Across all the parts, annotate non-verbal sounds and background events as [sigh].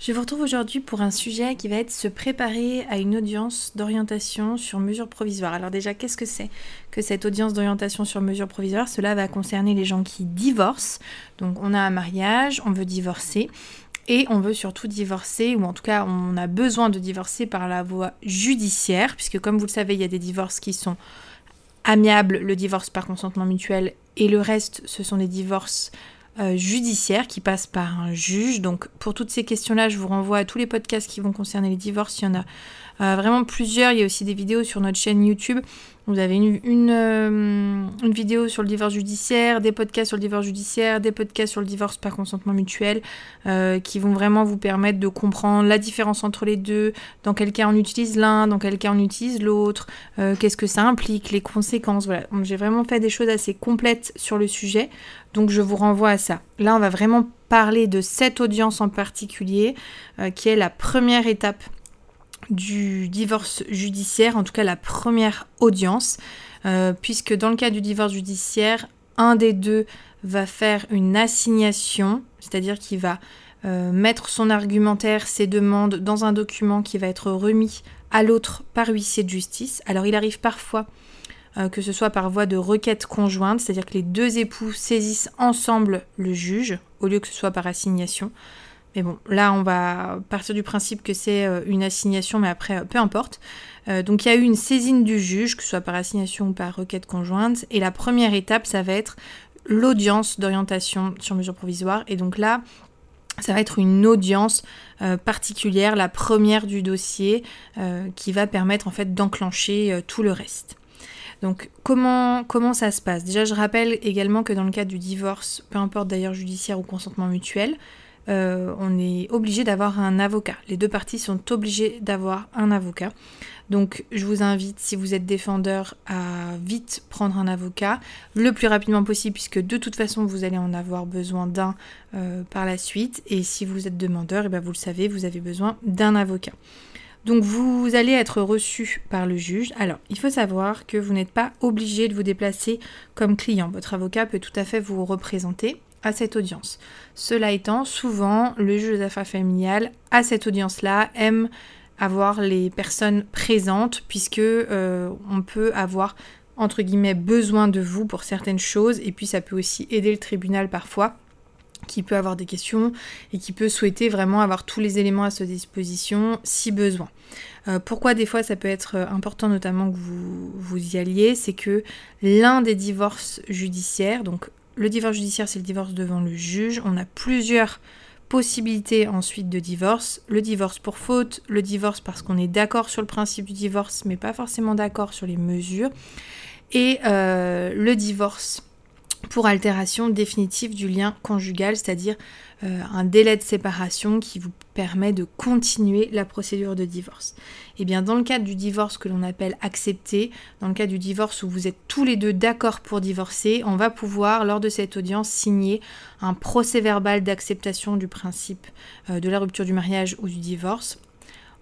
Je vous retrouve aujourd'hui pour un sujet qui va être se préparer à une audience d'orientation sur mesure provisoire. Alors déjà, qu'est-ce que c'est que cette audience d'orientation sur mesure provisoire? Cela va concerner les gens qui divorcent. Donc on a un mariage, on veut divorcer. Et on veut surtout divorcer, ou en tout cas on a besoin de divorcer par la voie judiciaire, puisque comme vous le savez, il y a des divorces qui sont amiables, le divorce par consentement mutuel, et le reste, ce sont des divorces euh, judiciaire qui passe par un juge. Donc pour toutes ces questions-là, je vous renvoie à tous les podcasts qui vont concerner les divorces. Il y en a euh, vraiment plusieurs. Il y a aussi des vidéos sur notre chaîne YouTube. Vous avez une, euh, une, vidéo sur le divorce judiciaire, des podcasts sur le divorce judiciaire, des podcasts sur le divorce par consentement mutuel, qui vont vraiment vous permettre de comprendre la différence entre les deux, dans quel cas on utilise l'un, dans quel cas on utilise l'autre, qu'est-ce que ça implique, les conséquences. Voilà, j'ai vraiment fait des choses assez complètes sur le sujet. Donc je vous renvoie à ça. Là, on va vraiment parler de cette audience en particulier, euh, qui est la première étape du divorce judiciaire, en tout cas la première audience, euh, puisque dans le cas du divorce judiciaire, un des deux va faire une assignation, c'est-à-dire qu'il va euh, mettre son argumentaire, ses demandes dans un document qui va être remis à l'autre par huissier de justice. Alors il arrive parfois euh, que ce soit par voie de requête conjointe, c'est-à-dire que les deux époux saisissent ensemble le juge, au lieu que ce soit par assignation. Mais bon, là, on va partir du principe que c'est euh, une assignation, mais après, euh, peu importe. donc, il y a eu une saisine du juge, que ce soit par assignation ou par requête conjointe. Et la première étape, ça va être l'audience d'orientation sur mesure provisoire. Et donc là, ça va être une audience particulière, la première du dossier, qui va permettre en fait d'enclencher tout le reste. Donc comment, comment ça se passe? Déjà je rappelle également que dans le cas du divorce, peu importe d'ailleurs judiciaire ou consentement mutuel, euh, on est obligé d'avoir un avocat. Les deux parties sont obligées d'avoir un avocat. Donc je vous invite, si vous êtes défendeur, à vite prendre un avocat le plus rapidement possible, puisque de toute façon vous allez en avoir besoin d'un euh, par la suite. Et si vous êtes demandeur, et eh bien vous le savez, vous avez besoin d'un avocat. Donc vous allez être reçu par le juge. Alors, il faut savoir que vous n'êtes pas obligé de vous déplacer comme client. Votre avocat peut tout à fait vous représenter à cette audience. Cela étant, souvent, le juge des affaires familiales, à cette audience-là, aime avoir les personnes présentes puisque euh, on peut avoir entre guillemets besoin de vous pour certaines choses et puis ça peut aussi aider le tribunal parfois qui peut avoir des questions et qui peut souhaiter vraiment avoir tous les éléments à sa disposition si besoin. Euh, pourquoi des fois ça peut être important notamment que vous, vous y alliez, c'est que l'un des divorces judiciaires, donc le divorce judiciaire c'est le divorce devant le juge, on a plusieurs possibilités ensuite de divorce, le divorce pour faute, le divorce parce qu'on est d'accord sur le principe du divorce mais pas forcément d'accord sur les mesures, et euh, le divorce pour altération définitive du lien conjugal, c'est-à-dire euh, un délai de séparation qui vous permet de continuer la procédure de divorce. Et eh bien dans le cadre du divorce que l'on appelle accepté, dans le cas du divorce où vous êtes tous les deux d'accord pour divorcer, on va pouvoir lors de cette audience signer un procès verbal d'acceptation du principe euh, de la rupture du mariage ou du divorce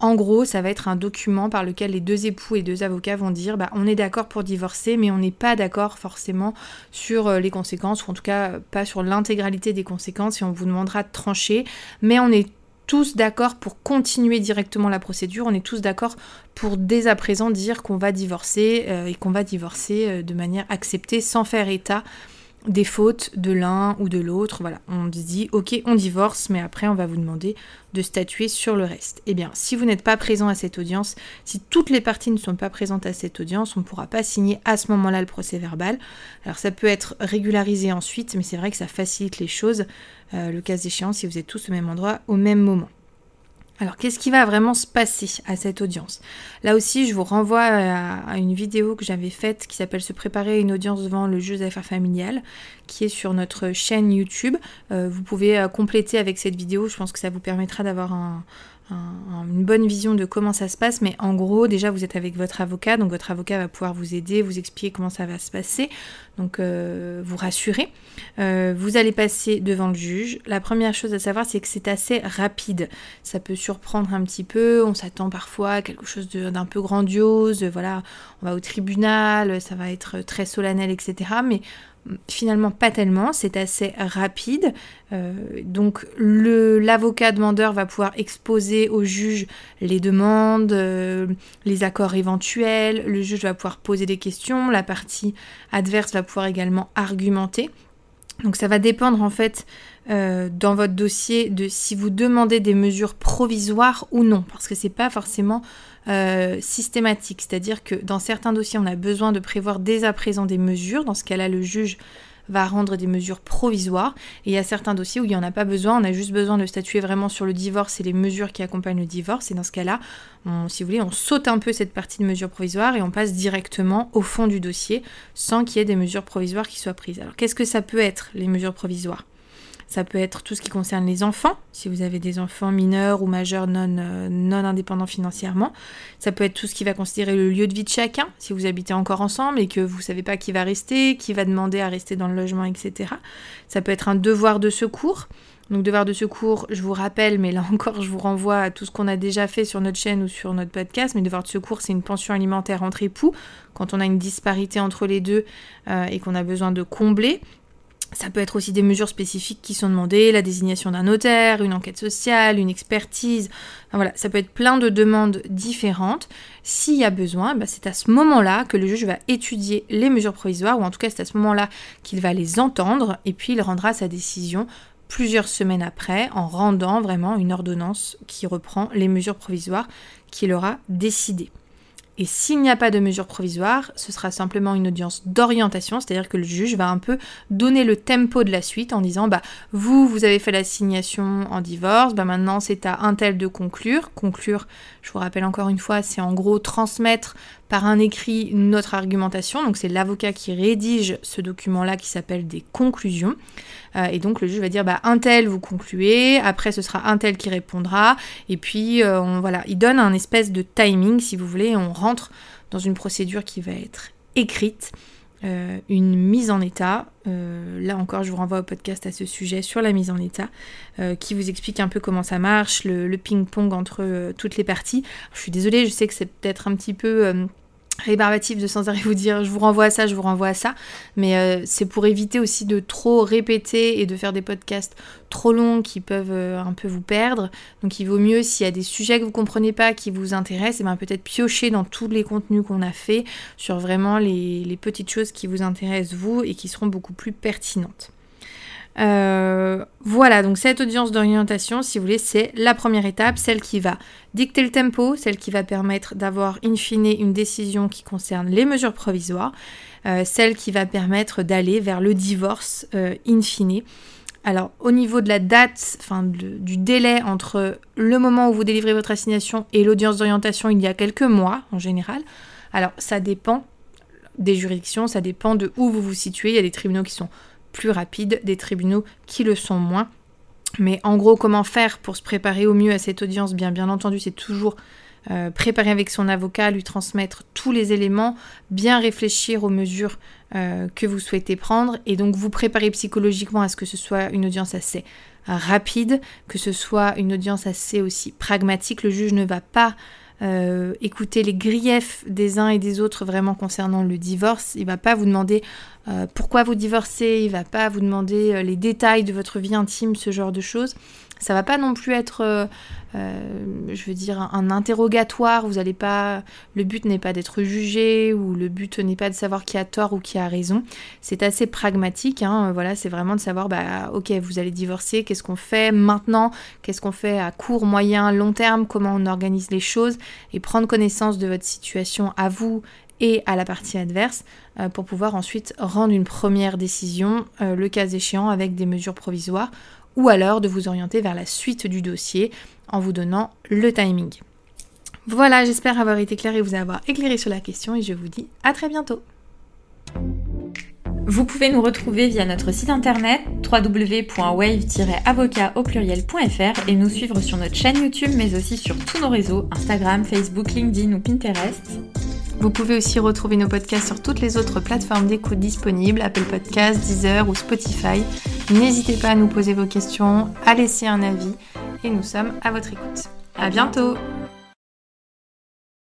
en gros, ça va être un document par lequel les deux époux et deux avocats vont dire bah, on est d'accord pour divorcer, mais on n'est pas d'accord forcément sur euh, les conséquences, ou en tout cas pas sur l'intégralité des conséquences, et on vous demandera de trancher, mais on est tous d'accord pour continuer directement la procédure, on est tous d'accord pour dès à présent dire qu'on va divorcer euh, et qu'on va divorcer euh, de manière acceptée sans faire état des fautes de l'un ou de l'autre. Voilà, on dit ok, on divorce, mais après on va vous demander de statuer sur le reste. Eh bien, si vous n'êtes pas présent à cette audience, si toutes les parties ne sont pas présentes à cette audience, on ne pourra pas signer à ce moment-là le procès verbal. Alors ça peut être régularisé ensuite, mais c'est vrai que ça facilite les choses, euh, le cas échéant, si vous êtes tous au même endroit au même moment. Alors, qu'est-ce qui va vraiment se passer à cette audience? Là aussi, je vous renvoie à, une vidéo que j'avais faite qui s'appelle Se préparer à une audience devant le juge d'affaires familiales, qui est sur notre chaîne YouTube. Euh, vous pouvez euh, compléter avec cette vidéo, je pense que ça vous permettra d'avoir un, une bonne vision de comment ça se passe, mais en gros, déjà, vous êtes avec votre avocat, donc votre avocat va pouvoir vous aider, vous expliquer comment ça va se passer, donc euh, vous rassurer. Euh, vous allez passer devant le juge. La première chose à savoir, c'est que c'est assez rapide. Ça peut surprendre un petit peu, on s'attend parfois à quelque chose d'un peu grandiose, voilà, on va au tribunal, ça va être très solennel, etc. Mais finalement pas tellement, c'est assez rapide. Euh, donc l'avocat demandeur va pouvoir exposer au juge les demandes, euh, les accords éventuels, le juge va pouvoir poser des questions, la partie adverse va pouvoir également argumenter. Donc ça va dépendre en fait euh, dans votre dossier de si vous demandez des mesures provisoires ou non, parce que c'est pas forcément euh, systématique. C'est-à-dire que dans certains dossiers, on a besoin de prévoir dès à présent des mesures. Dans ce cas-là, le juge va rendre des mesures provisoires. Et il y a certains dossiers où il n'y en a pas besoin, on a juste besoin de statuer vraiment sur le divorce et les mesures qui accompagnent le divorce. Et dans ce cas-là, si vous voulez, on saute un peu cette partie de mesures provisoires et on passe directement au fond du dossier sans qu'il y ait des mesures provisoires qui soient prises. Alors qu'est-ce que ça peut être, les mesures provisoires? Ça peut être tout ce qui concerne les enfants, si vous avez des enfants mineurs ou majeurs non, euh, non indépendants financièrement. Ça peut être tout ce qui va considérer le lieu de vie de chacun, si vous habitez encore ensemble et que vous ne savez pas qui va rester, qui va demander à rester dans le logement, etc. Ça peut être un devoir de secours. Donc devoir de secours, je vous rappelle, mais là [laughs] encore, je vous renvoie à tout ce qu'on a déjà fait sur notre chaîne ou sur notre podcast. Mais devoir de secours, c'est une pension alimentaire entre époux, quand on a une disparité entre les deux euh, et qu'on a besoin de combler. Ça peut être aussi des mesures spécifiques qui sont demandées, la désignation d'un notaire, une enquête sociale, une expertise. voilà, ça peut être plein de demandes différentes. S'il y a besoin, bah, c'est à ce moment-là que le juge va étudier les mesures provisoires, ou en tout cas c'est à ce moment-là qu'il va les entendre, et puis il rendra sa décision plusieurs semaines après en rendant vraiment une ordonnance qui reprend les mesures provisoires qu'il aura décidées. Et s'il n'y a pas de mesure provisoire, ce sera simplement une audience d'orientation, c'est-à-dire que le juge va un peu donner le tempo de la suite en disant bah vous vous avez fait l'assignation en divorce, bah maintenant c'est à un tel de conclure. Conclure, je vous rappelle encore une fois, c'est en gros transmettre par un écrit notre argumentation. Donc c'est l'avocat qui rédige ce document-là qui s'appelle des conclusions. Euh, et donc le juge va dire bah un tel vous concluez, après ce sera un tel qui répondra. Et puis euh, voilà, il donne un espèce de timing si vous voulez. On rentre dans une procédure qui va être écrite. Euh, une mise en état. là encore, je vous renvoie au podcast à ce sujet sur la mise en état, qui vous explique un peu comment ça marche, le, le ping-pong entre toutes les parties. je suis désolée, je sais que c'est peut-être un petit peu rébarbatif de sans arrêt vous dire je vous renvoie à ça, je vous renvoie à ça, mais euh, c'est pour éviter aussi de trop répéter et de faire des podcasts trop longs qui peuvent euh, un peu vous perdre. Donc il vaut mieux s'il y a des sujets que vous comprenez pas qui vous intéressent, et ben peut-être piocher dans tous les contenus qu'on a fait sur vraiment les petites choses qui vous intéressent vous et qui seront beaucoup plus pertinentes. Euh, voilà, donc cette audience d'orientation, si vous voulez, c'est la première étape, celle qui va dicter le tempo, celle qui va permettre d'avoir in fine une décision qui concerne les mesures provisoires, euh, celle qui va permettre d'aller vers le divorce euh, in fine. Alors au niveau de la date, enfin du délai entre le moment où vous délivrez votre assignation et l'audience d'orientation, il y a quelques mois en général. Alors ça dépend des juridictions, ça dépend de où vous vous situez. Il y a des tribunaux qui sont plus rapides, des tribunaux qui le sont moins. Mais en gros, comment faire pour se préparer au mieux à cette audience? Bien, entendu, c'est toujours euh, préparer avec son avocat, lui transmettre tous les éléments, bien réfléchir aux mesures euh, que vous souhaitez prendre et donc vous préparer psychologiquement à ce que ce soit une audience assez rapide, que ce soit une audience assez aussi pragmatique. Le juge ne va pas euh, écouter les griefs des uns et des autres vraiment concernant le divorce. Il va pas vous demander euh, pourquoi vous divorcez, il va pas vous demander euh, les détails de votre vie intime, ce genre de choses. Ça va pas non plus être, euh, euh, je veux dire, un, interrogatoire. Vous allez pas, le but n'est pas d'être jugé ou le but n'est pas de savoir qui a tort ou qui a raison. C'est assez pragmatique. Hein, voilà, c'est vraiment de savoir, bah, ok, vous allez divorcer. Qu'est-ce qu'on fait maintenant? Qu'est-ce qu'on fait à court, moyen, long terme? Comment on organise les choses? Et prendre connaissance de votre situation à vous et à la partie adverse euh, pour pouvoir ensuite rendre une première décision, le cas échéant avec des mesures provisoires ou alors de vous orienter vers la suite du dossier en vous donnant le timing. Voilà, j'espère avoir été clair et vous avoir éclairé sur la question et je vous dis à très bientôt. Vous pouvez nous retrouver via notre site internet www.wave-avocat au pluriel.fr et nous suivre sur notre chaîne YouTube mais aussi sur tous nos réseaux Instagram, Facebook, LinkedIn ou Pinterest. Vous pouvez aussi retrouver nos podcasts sur toutes les autres plateformes d'écoute disponibles, Apple Podcasts, Deezer ou Spotify. N'hésitez pas à nous poser vos questions, à laisser un avis et nous sommes à votre écoute. À bientôt